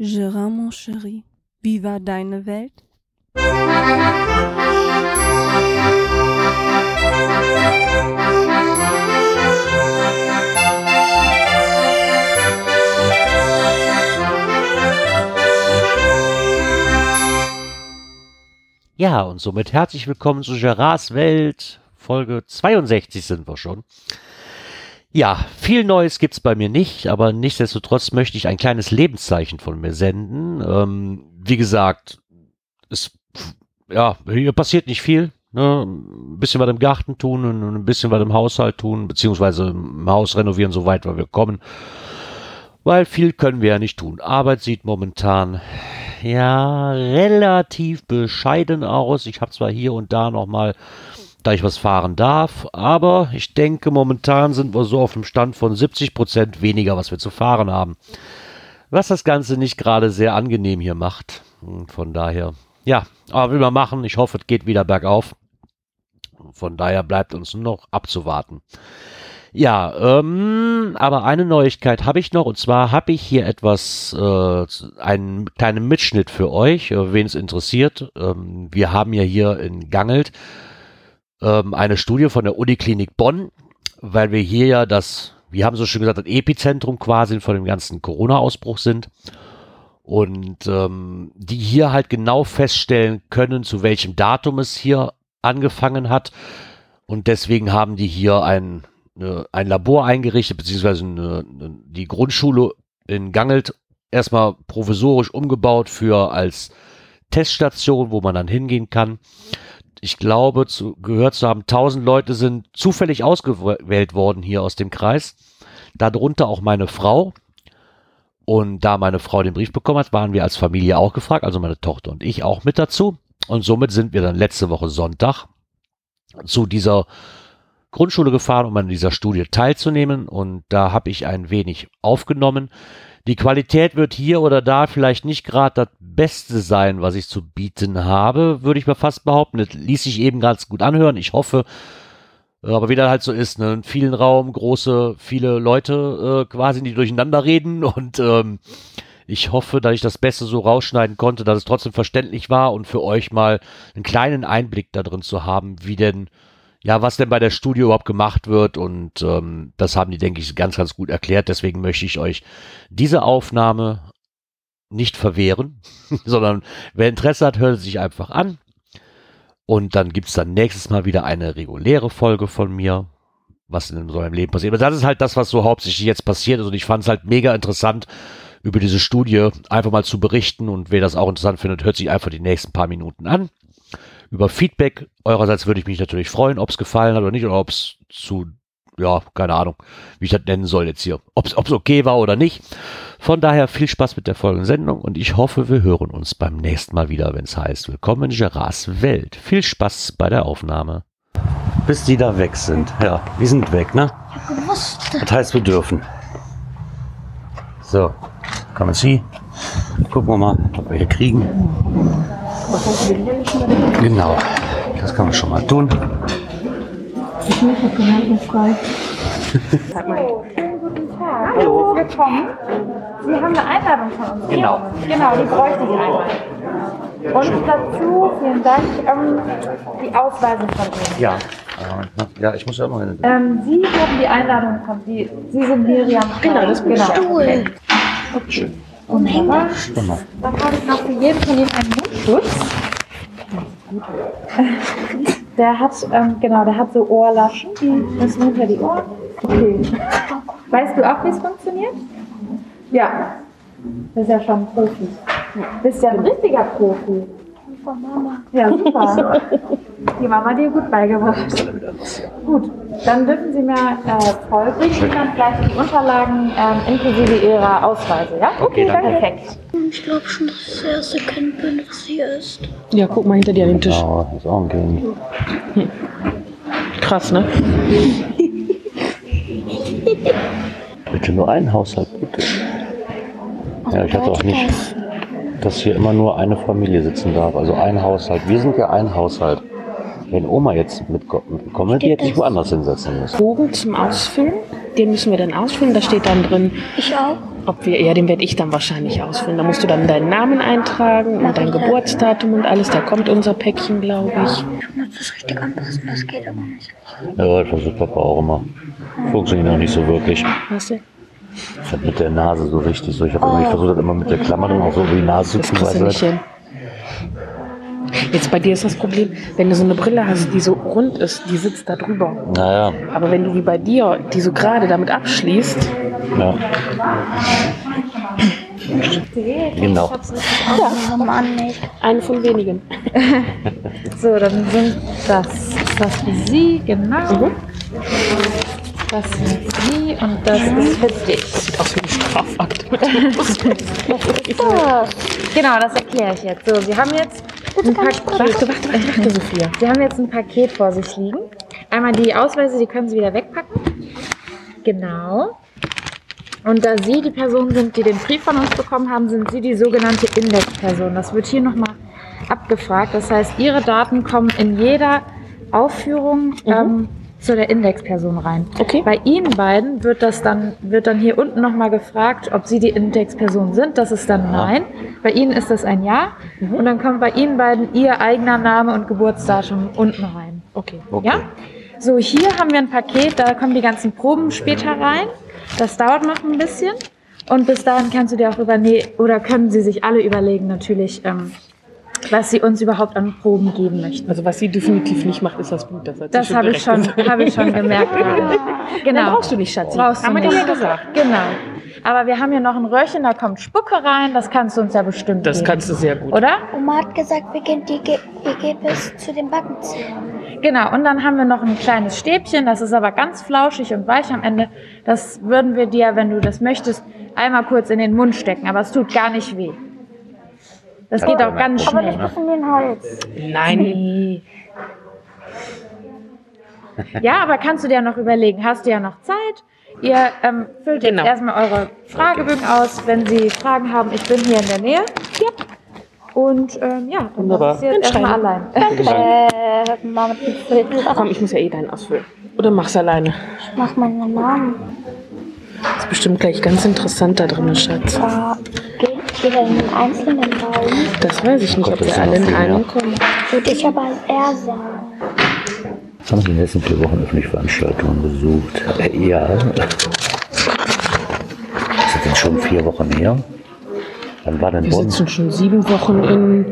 Gérard, mon chéri, wie war deine Welt? Ja, und somit herzlich willkommen zu Gerards Welt. Folge 62 sind wir schon. Ja, viel Neues gibt's bei mir nicht, aber nichtsdestotrotz möchte ich ein kleines Lebenszeichen von mir senden. Ähm, wie gesagt, es, ja, hier passiert nicht viel. Ne? Ein bisschen was im Garten tun und ein bisschen was im Haushalt tun, beziehungsweise im Haus renovieren, soweit wir kommen. Weil viel können wir ja nicht tun. Arbeit sieht momentan ja relativ bescheiden aus. Ich habe zwar hier und da noch mal da ich was fahren darf. Aber ich denke, momentan sind wir so auf dem Stand von 70 Prozent weniger, was wir zu fahren haben. Was das Ganze nicht gerade sehr angenehm hier macht. Von daher, ja, aber will man machen. Ich hoffe, es geht wieder bergauf. Von daher bleibt uns noch abzuwarten. Ja, ähm, aber eine Neuigkeit habe ich noch und zwar habe ich hier etwas, äh, einen kleinen Mitschnitt für euch, äh, wen es interessiert. Ähm, wir haben ja hier in Gangelt ähm, eine Studie von der Uniklinik Bonn, weil wir hier ja das, wir haben so schön gesagt, das Epizentrum quasi von dem ganzen Corona-Ausbruch sind. Und ähm, die hier halt genau feststellen können, zu welchem Datum es hier angefangen hat. Und deswegen haben die hier ein, eine, ein Labor eingerichtet, beziehungsweise eine, die Grundschule in Gangelt erstmal provisorisch umgebaut für als Teststation, wo man dann hingehen kann ich glaube, zu, gehört zu haben, 1000 Leute sind zufällig ausgewählt worden hier aus dem Kreis. Darunter auch meine Frau. Und da meine Frau den Brief bekommen hat, waren wir als Familie auch gefragt, also meine Tochter und ich auch mit dazu. Und somit sind wir dann letzte Woche Sonntag zu dieser Grundschule gefahren, um an dieser Studie teilzunehmen. Und da habe ich ein wenig aufgenommen. Die Qualität wird hier oder da vielleicht nicht gerade das Beste sein, was ich zu bieten habe, würde ich mal fast behaupten. Das ließ sich eben ganz gut anhören. Ich hoffe, äh, aber wie das halt so ist, ne, in vielen Raum, große, viele Leute äh, quasi, die durcheinander reden und ähm, ich hoffe, dass ich das Beste so rausschneiden konnte, dass es trotzdem verständlich war und für euch mal einen kleinen Einblick da drin zu haben, wie denn ja, was denn bei der Studie überhaupt gemacht wird. Und ähm, das haben die, denke ich, ganz, ganz gut erklärt. Deswegen möchte ich euch diese Aufnahme nicht verwehren, sondern wer Interesse hat, hört sich einfach an. Und dann gibt es dann nächstes Mal wieder eine reguläre Folge von mir, was in so einem Leben passiert. Aber das ist halt das, was so hauptsächlich jetzt passiert ist. Und ich fand es halt mega interessant, über diese Studie einfach mal zu berichten. Und wer das auch interessant findet, hört sich einfach die nächsten paar Minuten an. Über Feedback eurerseits würde ich mich natürlich freuen, ob es gefallen hat oder nicht, oder ob es zu, ja, keine Ahnung, wie ich das nennen soll jetzt hier. Ob es okay war oder nicht. Von daher viel Spaß mit der folgenden Sendung und ich hoffe, wir hören uns beim nächsten Mal wieder, wenn es heißt Willkommen in Gerards Welt. Viel Spaß bei der Aufnahme. Bis die da weg sind. Ja, wir sind weg, ne? Das heißt, wir dürfen. So, kommen Sie. Gucken wir mal, ob wir hier kriegen. Genau, das kann man schon mal tun. Ich muss das Gedanken frei. Hallo, willkommen. Sie haben eine Einladung von uns. Genau. Genau, die bräuchte ich einmal. Und dazu, vielen Dank, ähm, die Ausweise von Ihnen. Ja. Äh, Ja, ich muss ja immer hin. Ähm, Sie haben die Einladung von Sie. Sie sind Miriam. Genau, das bin genau. Okay. okay. Wunderbar. Genau. Dann habe ich noch für jeden von Ihnen einen Mundschutz. Der hat, ähm, genau, der hat so Ohrlaschen, die müssen hinter die Ohren. Okay. Weißt du auch, wie es funktioniert? Ja. Du bist ja schon ein Profi. Du bist ja ein richtiger Profi. Von Mama. Ja, super. Die Mama dir gut beigebracht. Gut, dann dürfen Sie mir äh, vollbringen und dann gleich die Unterlagen ähm, inklusive Ihrer Ausweise, ja? Okay, danke. Perfekt. Ich glaube schon, dass ich das erste erkennen bin, was hier ist. Ja, guck mal hinter dir an den Tisch. Ja, ist auch ein Game. Krass, ne? Bitte nur ein Haushalt, bitte. Ja, ich hatte auch nicht, dass hier immer nur eine Familie sitzen darf. Also ein Haushalt. Wir sind ja ein Haushalt. Wenn Oma jetzt mitko- mitkommen hätte, die hätte ich woanders hinsetzen müssen. Bogen zum Ausfüllen. Den müssen wir dann ausfüllen. Da steht dann drin Ich auch. Ob wir, ja, den werde ich dann wahrscheinlich ausfüllen. Da musst du dann deinen Namen eintragen und dein Geburtsdatum und alles. Da kommt unser Päckchen, glaube ich. Ich muss das richtig anpassen, das geht aber nicht. Ja, das versucht Papa auch immer. Funktioniert noch nicht so wirklich. Weißt du? Ich hab mit der Nase so richtig so. Ich habe immer, ich versuche das immer mit der Klammer dann auch so über die Nase Das zu tun. Jetzt bei dir ist das Problem, wenn du so eine Brille hast, die so rund ist, die sitzt da drüber. Naja, Aber wenn du wie bei dir, die so gerade damit abschließt, ja. Genau. Mann, nicht. eine von wenigen. So, dann sind das, das für Sie, genau. Das sind Sie und das ist für dich. Sieht aus wie ein Strafakt. Genau, das erkläre ich jetzt. So, Sie haben jetzt ein Paket. Warte, warte, warte, warte, Sophia. Sie haben jetzt ein Paket vor sich liegen. Einmal die Ausweise, die können Sie wieder wegpacken. Genau. Und da Sie die Person sind, die den Brief von uns bekommen haben, sind Sie die sogenannte Indexperson. Das wird hier nochmal abgefragt. Das heißt, Ihre Daten kommen in jeder Aufführung ähm, zu der Indexperson rein. Okay. Bei Ihnen beiden wird das dann, wird dann hier unten nochmal gefragt, ob Sie die Indexperson sind. Das ist dann Nein. Bei Ihnen ist das ein Ja. Und dann kommt bei Ihnen beiden Ihr eigener Name und Geburtsdatum unten rein. Okay. Okay. Ja? So, hier haben wir ein Paket, da kommen die ganzen Proben später rein. Das dauert noch ein bisschen. Und bis dahin kannst du dir auch überlegen, oder können sie sich alle überlegen, natürlich, ähm, was sie uns überhaupt an Proben geben möchten. Also was sie definitiv nicht macht, ist das Blut. Das, hat sie Das habe ich, schon, habe ich schon gemerkt gerade. gesagt. Genau. Dann brauchst du nicht, Schatzi. Brauchst du Haben wir dir ja gesagt. Genau. Aber wir haben hier noch ein Röhrchen, da kommt Spucke rein. Das kannst du uns ja bestimmt Das geben. kannst du sehr gut. Oder? Oma hat gesagt, wir gehen, die, wir gehen bis zu den Backenzähnen. Genau, und dann haben wir noch ein kleines Stäbchen, das ist aber ganz flauschig und weich am Ende. Das würden wir dir, wenn du das möchtest, einmal kurz in den Mund stecken, aber es tut gar nicht weh. Das geht auch ganz Aber schnell. nicht bis in den Hals. Nein. Ja, aber kannst du dir noch überlegen, hast du ja noch Zeit. Ihr ähm, füllt Genau. jetzt erstmal eure Fragebögen aus, wenn Sie Fragen haben. Ich bin hier in der Nähe. Ja. Und ähm, ja, dann Wunderbar. ist jetzt erstmal allein. Äh, Mama, mit dem Filter. Komm, ich muss ja eh deinen ausfüllen. Oder mach's alleine. Ich mach meinen Namen. Das ist bestimmt gleich ganz interessant da drin, Schatz. Geht jeder in einzelnen Raum. Das weiß ich nicht, ob wir ist alle in einen kommen. Würde ich aber als er sagen. Haben Sie in den letzten vier Wochen öffentliche Veranstaltungen besucht. Äh, ja. Ist das denn schon vier Wochen her? Wann war denn Wir Bonn? sitzen schon sieben Wochen in.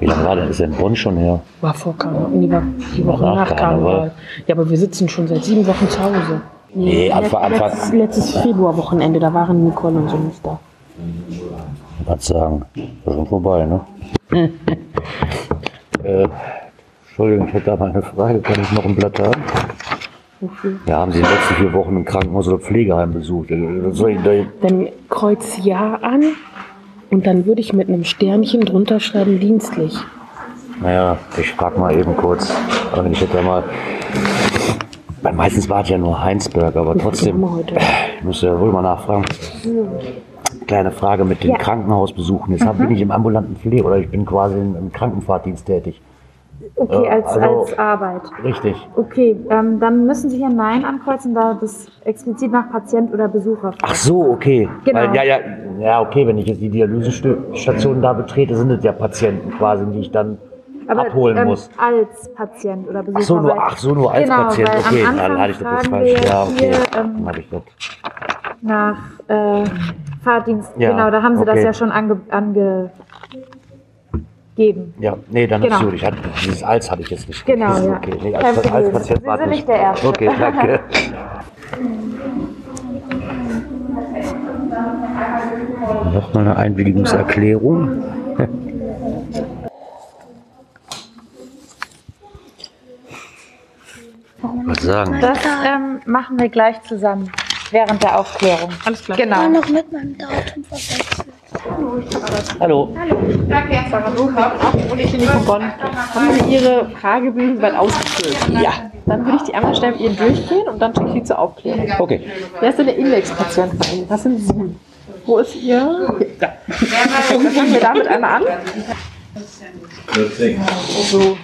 Wie lange war denn? Ist denn Bonn schon her? War vor Karneval. Nee, war die Woche Nach nach Karneval. Karneval. Ja, aber wir sitzen schon seit sieben Wochen zu Hause. Nee, Anfang, Anfang. Letztes, letztes Februarwochenende, da waren Nicole und so nicht da. Was sagen? War schon vorbei, ne? äh, Entschuldigung, ich hätte da mal eine Frage. Kann ich noch ein Blatt haben? Wofür? Ja, haben Sie in den letzten vier Wochen ein Krankenhaus oder Pflegeheim besucht? Äh, da Dann kreuz Ja an und dann würde ich mit einem Sternchen drunter schreiben, dienstlich. Naja, ich frag mal eben kurz. Aber wenn ich jetzt einmal. Weil meistens war es ja nur Heinsberg, aber trotzdem. Ich muss ja wohl mal nachfragen. Kleine Frage mit den Krankenhausbesuchen. Jetzt hab- bin ich im ambulanten Pflege oder ich bin quasi im, im Krankenfahrtdienst tätig. Okay, Äh, als, also- als Arbeit. Richtig. Okay, ähm, dann müssen Sie hier Nein ankreuzen, da das explizit nach Patient oder Besucher fragt. Ach so, okay. Genau. Weil, ja, ja, ja, okay, wenn ich jetzt die Dialysestation da betrete, sind es ja Patienten quasi, die ich dann abholen ähm, muss. Als Patient oder Besucher. Ach so, nur, ach so, nur als genau, Patient. weil Okay, am dann Anfang hatte ich das jetzt fragen wir falsch. Ja, okay. hier, ähm, Dann hatte ich das. nach äh, Fahrdienst. Ja, genau, da haben Sie das okay. ja schon ange, angegeben. Ja, nee, dann Genau. ist gut. Ich hatte, dieses als hatte ich jetzt nicht. Genau, ja. Okay, nee, als, als Problem. Patient war das nicht der Erste. Okay, danke. Nochmal eine Einwilligungserklärung. Sagen? Das ähm, machen wir gleich zusammen während der Aufklärung. Alles klar. War Genau. noch mit meinem Datum verwechselt. Hallo. Und ich bin die von Bonn. Haben Sie Ihre Fragebögen soweit ausgefüllt? Ja. Dann würde ich die einmal schnell mit Ihnen durchgehen und dann schicke ich Sie zur Aufklärung. Okay. Wer ist denn der Indexpatient bei Ihnen? Das sind Sie. Wo ist Ihr? Ja. Dann fangen wir damit einmal an. So.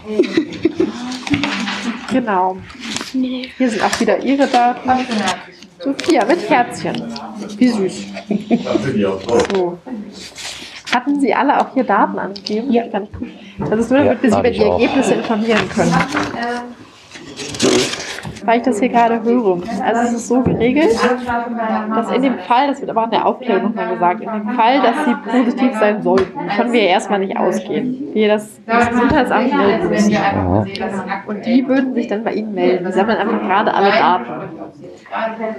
Genau. Hier sind auch wieder Ihre Daten. Sophia mit Herzchen. Wie süß. So. Hatten Sie alle auch hier Daten angegeben? Ja. Das ist nur, damit wir Sie über die auch. Ergebnisse informieren können. Weil ich das hier gerade höre. Also es ist so geregelt, dass in dem Fall, das wird aber in der Aufklärung nochmal gesagt, in dem Fall, dass Sie positiv sein sollten, können wir ja erstmal nicht ausgehen. Wir das, Gesundheitsamt melden müssen. Und die würden sich dann bei Ihnen melden. Die sammeln einfach gerade alle Daten.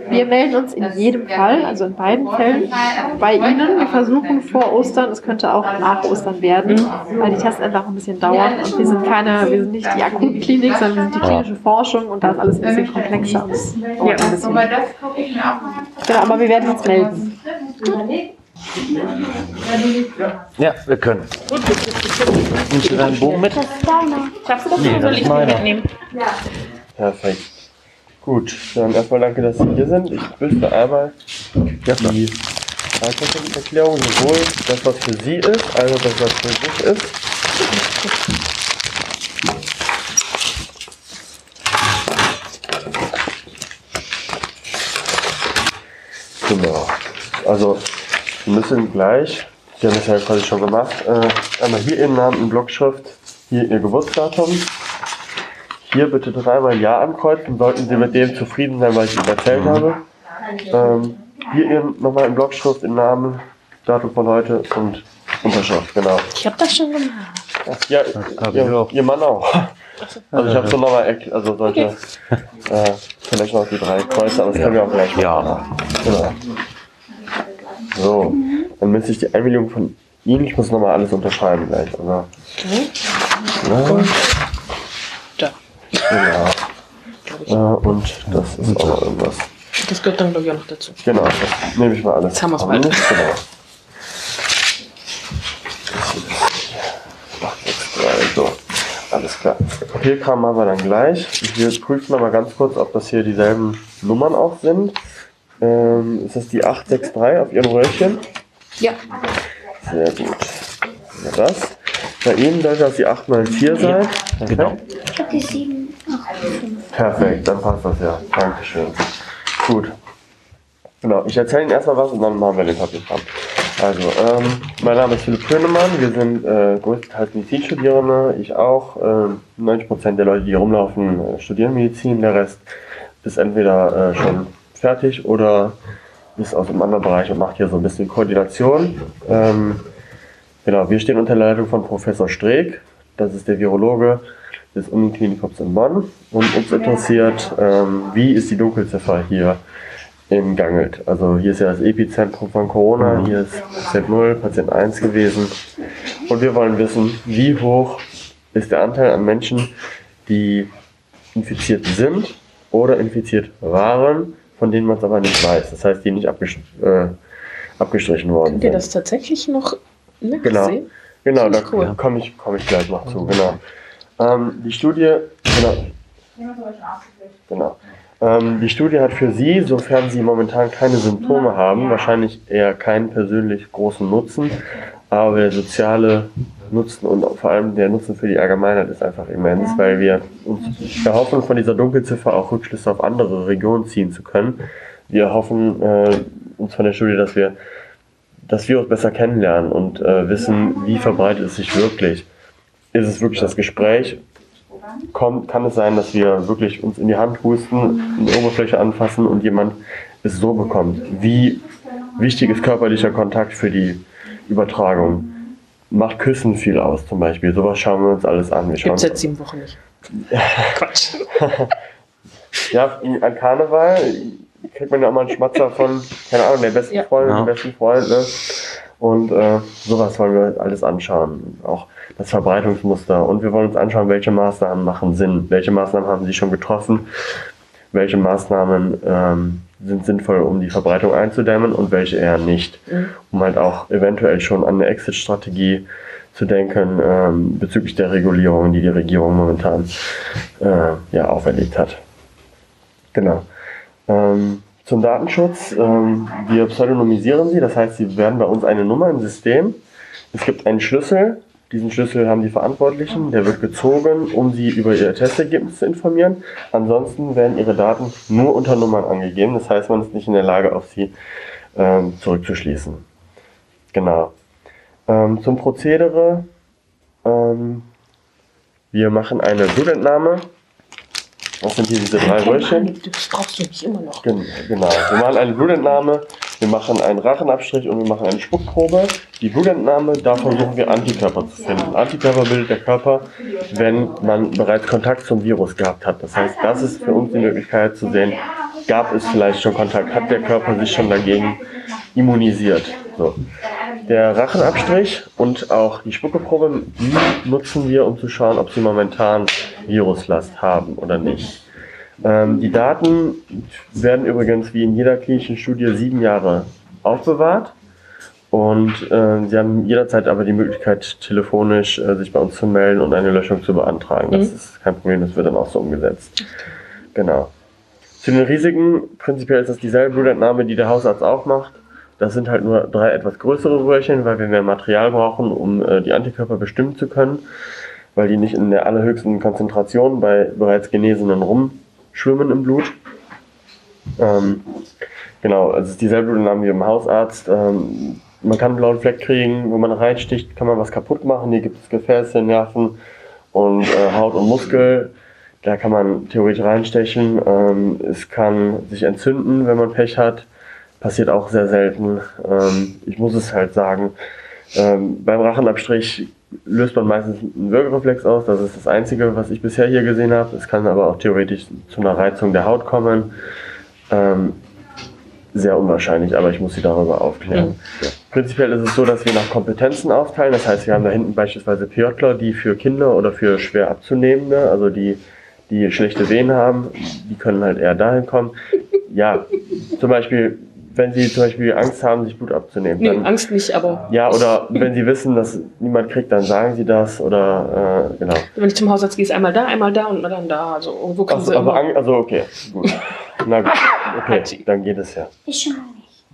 Wir melden uns in jedem Fall, also in beiden Fällen, bei Ihnen. Wir versuchen vor Ostern, es könnte auch nach Ostern werden, weil die Tests einfach ein bisschen dauern. Und wir sind keine, wir sind nicht die Akutklinik, sondern wir sind die klinische Forschung und da ist alles ein komplexer und es dauert ein bisschen. Genau, aber wir werden uns melden. Ja, wir können. Nimmst du deinen Bogen mit? Schaffst du das Nee, oder soll das ich mitnehmen? Perfekt. Gut, dann erstmal danke, dass Sie hier sind. Ich will einmal die Erklärung sowohl das, was für Sie ist, als auch das, was für sich ist. Genau. Also, wir müssen gleich, Sie haben das ja quasi schon gemacht, äh, einmal hier Ihren Namen in Blockschrift, hier Ihr Geburtsdatum, hier bitte dreimal Ja ankreuzen, sollten Sie mit dem zufrieden sein, was ich Ihnen erzählt habe. Ähm, hier Ihren nochmal in Blockschrift, den Namen, Datum von heute und Unterschrift, genau. Ich habe das schon gemacht. Ja, ihr, ihr Mann auch. Also ich habe so nochmal, erk- also solche, äh, vielleicht noch die drei Kreuze, aber das können wir auch gleich machen. Ja. Genau. So, dann müsste ich die Einwilligung von Ihnen, ich muss nochmal alles unterschreiben gleich. Also, ja, Da. genau. Äh, und das ist auch noch irgendwas. Das gehört dann, glaube ich, auch noch dazu. Genau, das nehme ich mal alles. Jetzt haben wir's an. bald. Genau. Ach, sechs, drei, So, alles klar. Papierkram machen wir dann gleich. Wir prüfen aber ganz kurz, ob das hier dieselben Nummern auch sind. Ähm, ist das die 863 auf Ihrem Röhrchen? Ja. Sehr gut. Ja, das. Bei Ihnen sollte das die 894 sein. Genau. Ich habe die 7, 8, 5. Perfekt, dann passt das ja. Dankeschön. Gut. Genau, ich erzähle Ihnen erstmal was und dann machen wir den Papierkram. Also, ähm, mein Name ist Philipp Könemann, wir sind äh, größtenteils Medizinstudierende, ich auch. Ähm, 90% der Leute, die hier rumlaufen, äh, studieren Medizin, der Rest ist entweder äh, schon fertig oder ist aus einem anderen Bereich und macht hier so ein bisschen Koordination. Ähm, genau, wir stehen unter der Leitung von Professor Streeck, das ist der Virologe des Uniklinikums in Bonn. Und uns interessiert, ähm, wie ist die Dunkelziffer hier in Gangelt. Also hier ist ja das Epizentrum von Corona, hier ist Patient 0, Patient 1 gewesen und wir wollen wissen, wie hoch ist der Anteil an Menschen, die infiziert sind oder infiziert waren, von denen man es aber nicht weiß. Das heißt, die nicht abgest äh, abgestrichen worden Könnt ihr sind. das tatsächlich noch Genau. nachsehen? Genau, da Ziemlich cool. komme ich, komm ich gleich noch zu. Genau. Ähm, die Studie, genau. Genau. Ähm, die Studie hat für Sie, sofern Sie momentan keine Symptome haben, wahrscheinlich eher keinen persönlich großen Nutzen, aber der soziale Nutzen und vor allem der Nutzen für die Allgemeinheit ist einfach immens, weil wir uns erhoffen, von dieser Dunkelziffer auch Rückschlüsse auf andere Regionen ziehen zu können. Wir hoffen äh, uns von der Studie, dass wir das Virus besser kennenlernen und äh, wissen, wie verbreitet es sich wirklich. Ist es wirklich das Gespräch? Kommt, kann es sein, dass wir wirklich uns in die Hand husten, eine Oberfläche anfassen und jemand es so bekommt? Wie wichtig ist körperlicher Kontakt für die Übertragung? Macht Küssen viel aus zum Beispiel? Sowas schauen wir uns alles an. Wir schauen Gibt's jetzt sieben Wochen nicht. Quatsch. Ja, an Karneval kriegt man ja auch mal einen Schmatzer von, keine Ahnung, der besten Ja. Freundin, Ja. dem besten Freund. Ne? Und äh, sowas wollen wir alles anschauen. Auch das Verbreitungsmuster. Und wir wollen uns anschauen, welche Maßnahmen machen Sinn. Welche Maßnahmen haben Sie schon getroffen? Welche Maßnahmen ähm, sind sinnvoll, um die Verbreitung einzudämmen und welche eher nicht. Um halt auch eventuell schon an eine Exit-Strategie zu denken ähm, bezüglich der Regulierung, die die Regierung momentan äh, ja, auferlegt hat. Genau. Ähm, zum Datenschutz. Ähm, wir pseudonymisieren sie, das heißt, sie werden bei uns eine Nummer im System. Es gibt einen Schlüssel, Diesen Schlüssel haben die Verantwortlichen, der wird gezogen, um sie über ihr Testergebnis zu informieren. Ansonsten werden ihre Daten nur unter Nummern angegeben, das heißt, man ist nicht in der Lage, auf sie ähm, zurückzuschließen. Genau. Ähm, zum Prozedere. Wir machen eine Blutentnahme. Das sind hier diese drei Röhrchen. Das brauchst du nicht immer noch. Gen genau. Wir machen eine Blutentnahme, wir machen einen Rachenabstrich und wir machen eine Spuckprobe. Die Blutentnahme, da versuchen wir Antikörper zu finden. Antikörper bildet der Körper, wenn man bereits Kontakt zum Virus gehabt hat. Das heißt, das ist für uns die Möglichkeit zu sehen, gab es vielleicht schon Kontakt, hat der Körper sich schon dagegen immunisiert. So. Der Rachenabstrich und auch die Spuckeprobe, die nutzen wir, um zu schauen, ob sie momentan Viruslast haben oder nicht. Ähm, die Daten werden übrigens wie in jeder klinischen Studie sieben Jahre aufbewahrt. Und äh, Sie haben jederzeit aber die Möglichkeit, telefonisch äh, sich bei uns zu melden und eine Löschung zu beantragen. Das Mhm. ist kein Problem, das wird dann auch so umgesetzt. Genau. Zu den Risiken, prinzipiell ist das dieselbe Blutentnahme, die der Hausarzt auch macht. Das sind halt nur drei etwas größere Röhrchen, weil wir mehr Material brauchen, um äh, die Antikörper bestimmen zu können, weil die nicht in der allerhöchsten Konzentration bei bereits Genesenen rumschwimmen im Blut. Ähm, genau, also es ist dieselbe Blutentnahme wie beim Hausarzt. Ähm, man kann einen blauen Fleck kriegen, wo man reinsticht, kann man was kaputt machen. Hier gibt es Gefäße, Nerven und äh, Haut und Muskel. Da kann man theoretisch reinstechen. Ähm, es kann sich entzünden, wenn man Pech hat. Passiert auch sehr selten. Ähm, ich muss es halt sagen. Ähm, beim Rachenabstrich löst man meistens einen Würgereflex aus. Das ist das Einzige, was ich bisher hier gesehen habe. Es kann aber auch theoretisch zu einer Reizung der Haut kommen. Ähm, sehr unwahrscheinlich, aber ich muss Sie darüber aufklären. Prinzipiell ist es so, dass wir nach Kompetenzen aufteilen. Das heißt, wir haben da hinten beispielsweise PJler, die für Kinder oder für schwer abzunehmende, also die, die schlechte Wehen haben, die können halt eher dahin kommen. Ja, zum Beispiel, wenn sie zum Beispiel Angst haben, sich Blut abzunehmen. Nee, dann, Angst nicht, aber ja, oder wenn sie wissen, dass niemand kriegt, dann sagen sie das oder äh, genau. wenn ich zum Hausarzt gehe, ist einmal da, einmal da und dann da. Also irgendwo können Also, sie aber immer. Also okay, gut. Na gut, okay, dann geht es ja. Ich schon mal nicht.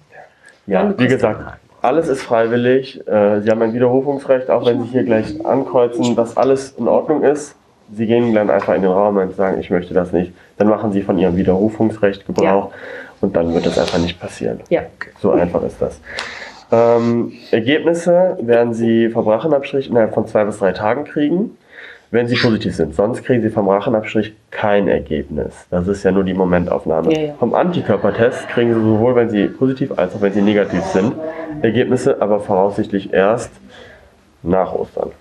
Ja, wie gesagt, alles ist freiwillig. Äh, Sie haben ein Widerrufungsrecht, auch wenn Sie hier gleich ankreuzen, dass alles in Ordnung ist. Sie gehen dann einfach in den Raum und sagen, ich möchte das nicht. Dann machen Sie von Ihrem Widerrufungsrecht Gebrauch und dann wird das einfach nicht passieren. Ja. So einfach ist das. Ähm, Ergebnisse werden Sie vom Rachenabstrich innerhalb von zwei bis drei Tagen kriegen, wenn Sie positiv sind. Sonst kriegen Sie vom Rachenabstrich kein Ergebnis. Das ist ja nur die Momentaufnahme. Ja, ja. Vom Antikörpertest kriegen Sie sowohl, wenn Sie positiv als auch wenn Sie negativ sind, Ergebnisse, aber voraussichtlich erst nach Ostern.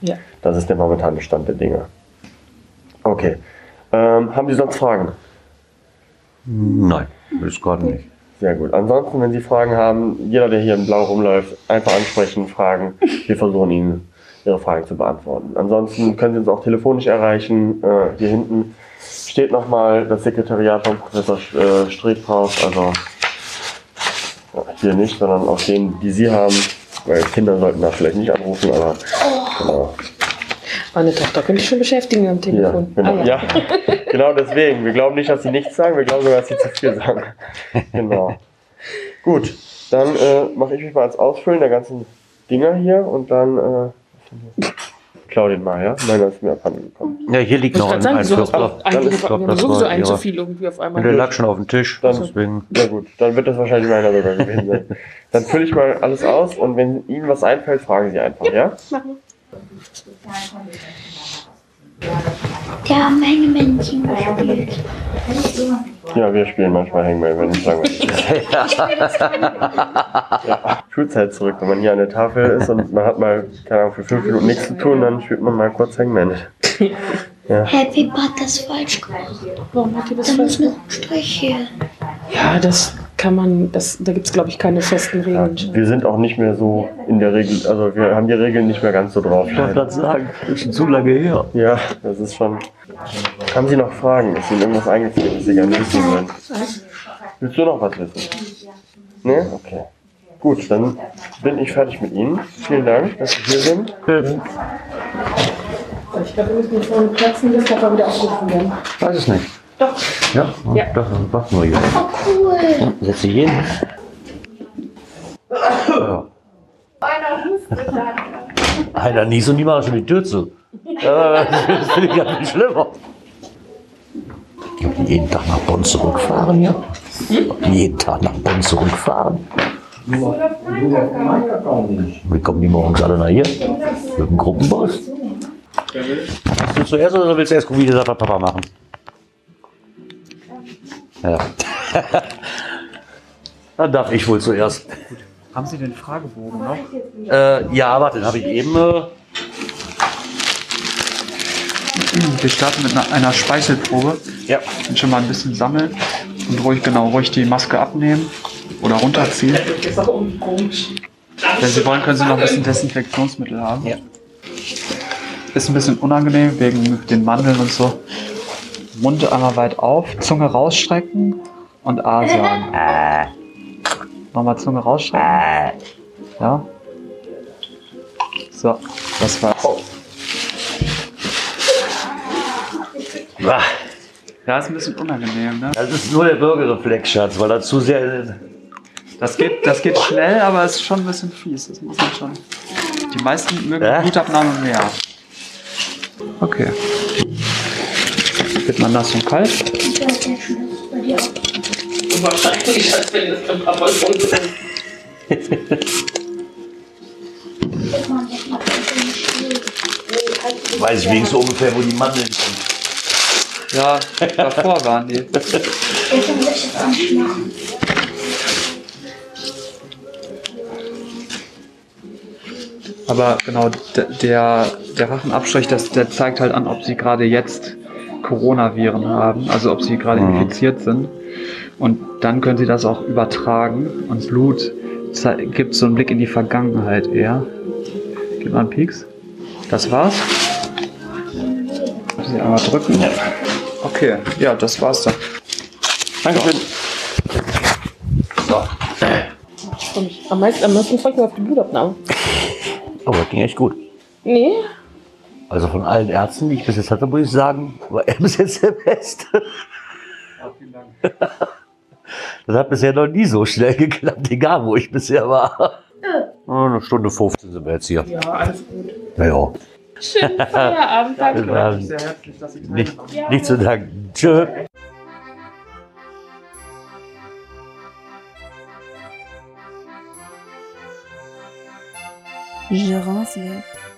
Ja. Das ist der momentane Stand der Dinge. Okay. Ähm, haben Sie sonst Fragen? Nein, ist gerade nicht. Sehr gut. Ansonsten, wenn Sie Fragen haben, jeder, der hier in Blau rumläuft, einfach ansprechen, fragen. Wir versuchen Ihnen Ihre Fragen zu beantworten. Ansonsten können Sie uns auch telefonisch erreichen. Äh, hier hinten steht nochmal das Sekretariat von Professor äh, Streeck drauf. Also hier nicht, sondern auch den, die Sie haben. Weil Kinder sollten da vielleicht nicht anrufen, aber genau. Meine Tochter könnte ich schon beschäftigen am Ja, Telefon. genau. Ah, ja. ja, genau deswegen. Wir glauben nicht, dass sie nichts sagen, wir glauben sogar, dass sie zu viel sagen. Genau. Gut, dann äh, mache ich mich mal ans Ausfüllen der ganzen Dinger hier und dann äh, klau den mal, ja? Meiner ist mir abhanden gekommen. Ja, hier liegt Ich noch ein, sagen, ein so das sowieso ein zu viel irgendwie auf Und einmal. der lag schon auf dem Tisch. Dann- Deswegen. Ja gut, dann wird das wahrscheinlich meiner sogar gewesen sein. Dann fülle ich mal alles aus und wenn Ihnen was einfällt, fragen Sie einfach, ja? Der haben Hängemännchen gespielt. Ja, wir spielen manchmal Hangman, wenn es langweilig ist. ja, Schulzeit zurück, wenn man hier an der Tafel ist und man hat mal, keine Ahnung, für fünf Minuten nichts zu tun, dann spielt man mal kurz Hangman. Happy Pot das falsch gemacht. Warum hat die das Da falsch ein Strich hier. Ja, das kann man, das, da gibt es glaube ich keine festen Ja, Regeln. wir sind auch nicht mehr so in der Regel, also wir haben die Regeln nicht mehr ganz so drauf. Ich wollte gerade sagen, das ist schon zu lange her. Ja, das ist schon. Haben Sie noch Fragen? Ist Ihnen irgendwas eingefallen, was Sie gerne wissen wollen? Willst du noch was wissen? Ne? Okay. Gut, dann bin ich fertig mit Ihnen. Vielen Dank, dass Sie hier sind. Ich glaube, wir müssen vorne platzen, das darf wieder aufgerufen werden. Weiß es nicht. Doch. Ja, Ja. doch, mach nur hier. Oh, cool. Setz dich hin. Ja. Einer niest und die machen schon die Tür zu. Ja, Das finde ich ganz viel schlimmer. Jeden Tag nach Bonn zurückfahren hier? Die jeden Tag nach Bonn zurückfahren? Wie kommen die morgens alle nach hier? Mit dem Gruppenbus? Willst du zuerst oder willst du erst gucken, wie das Papa machen? Ja. Dann darf ich wohl zuerst. Haben Sie den Fragebogen noch? Äh, ja, warte, den habe ich eben. Äh, Wir starten mit einer, einer Speichelprobe. ja. Und schon mal ein bisschen sammeln. Und ruhig, genau, ruhig die Maske abnehmen oder runterziehen. Wenn Sie wollen, können Sie noch ein bisschen Desinfektionsmittel haben. Ja. Ist ein bisschen unangenehm wegen den Mandeln und so. Mund einmal weit auf, Zunge rausstrecken und A sagen. Nochmal Zunge rausstrecken. Ja. So, das war's. Ah, Ja, ist ein bisschen unangenehm, ne? Das ist nur der Bürgerreflex, Schatz, weil er zu sehr. Das geht, das geht schnell, aber es ist schon ein bisschen fies. Das muss man schon. Die meisten mögen Ja? Blutabnahme mehr. Okay. Wird man nass und kalt? Wahrscheinlich, als wenn das beim Papa schon so Weiß ich wenigstens ungefähr, wo die Mandeln sind. Ja, davor waren die. Aber genau, der, der Rachenabstrich, das, der zeigt halt an, ob sie gerade jetzt Coronaviren haben, also ob sie gerade Mhm. infiziert sind. Und dann können sie das auch übertragen. Und Blut gibt so einen Blick in die Vergangenheit eher. Gib mal einen Pieks. Das war's. Sie einmal drücken. Okay, ja, das war's dann. Dankeschön. So. Am meisten, am meisten freue ich mich auf die Blutabnahme. Oh, das ging echt gut. Nee, Also von allen Ärzten, die ich bis jetzt hatte, muss ich sagen, war er bis jetzt der Beste. Das hat bisher noch nie so schnell geklappt, egal wo ich bisher war. Oh, Eine Stunde 15 sind wir jetzt hier. ja, alles gut. Naja, Schönen Feierabend, danke. ähm, Sehr herzlich, dass Sie nicht, teilgenommen nicht zu danken. Tschö. Welt,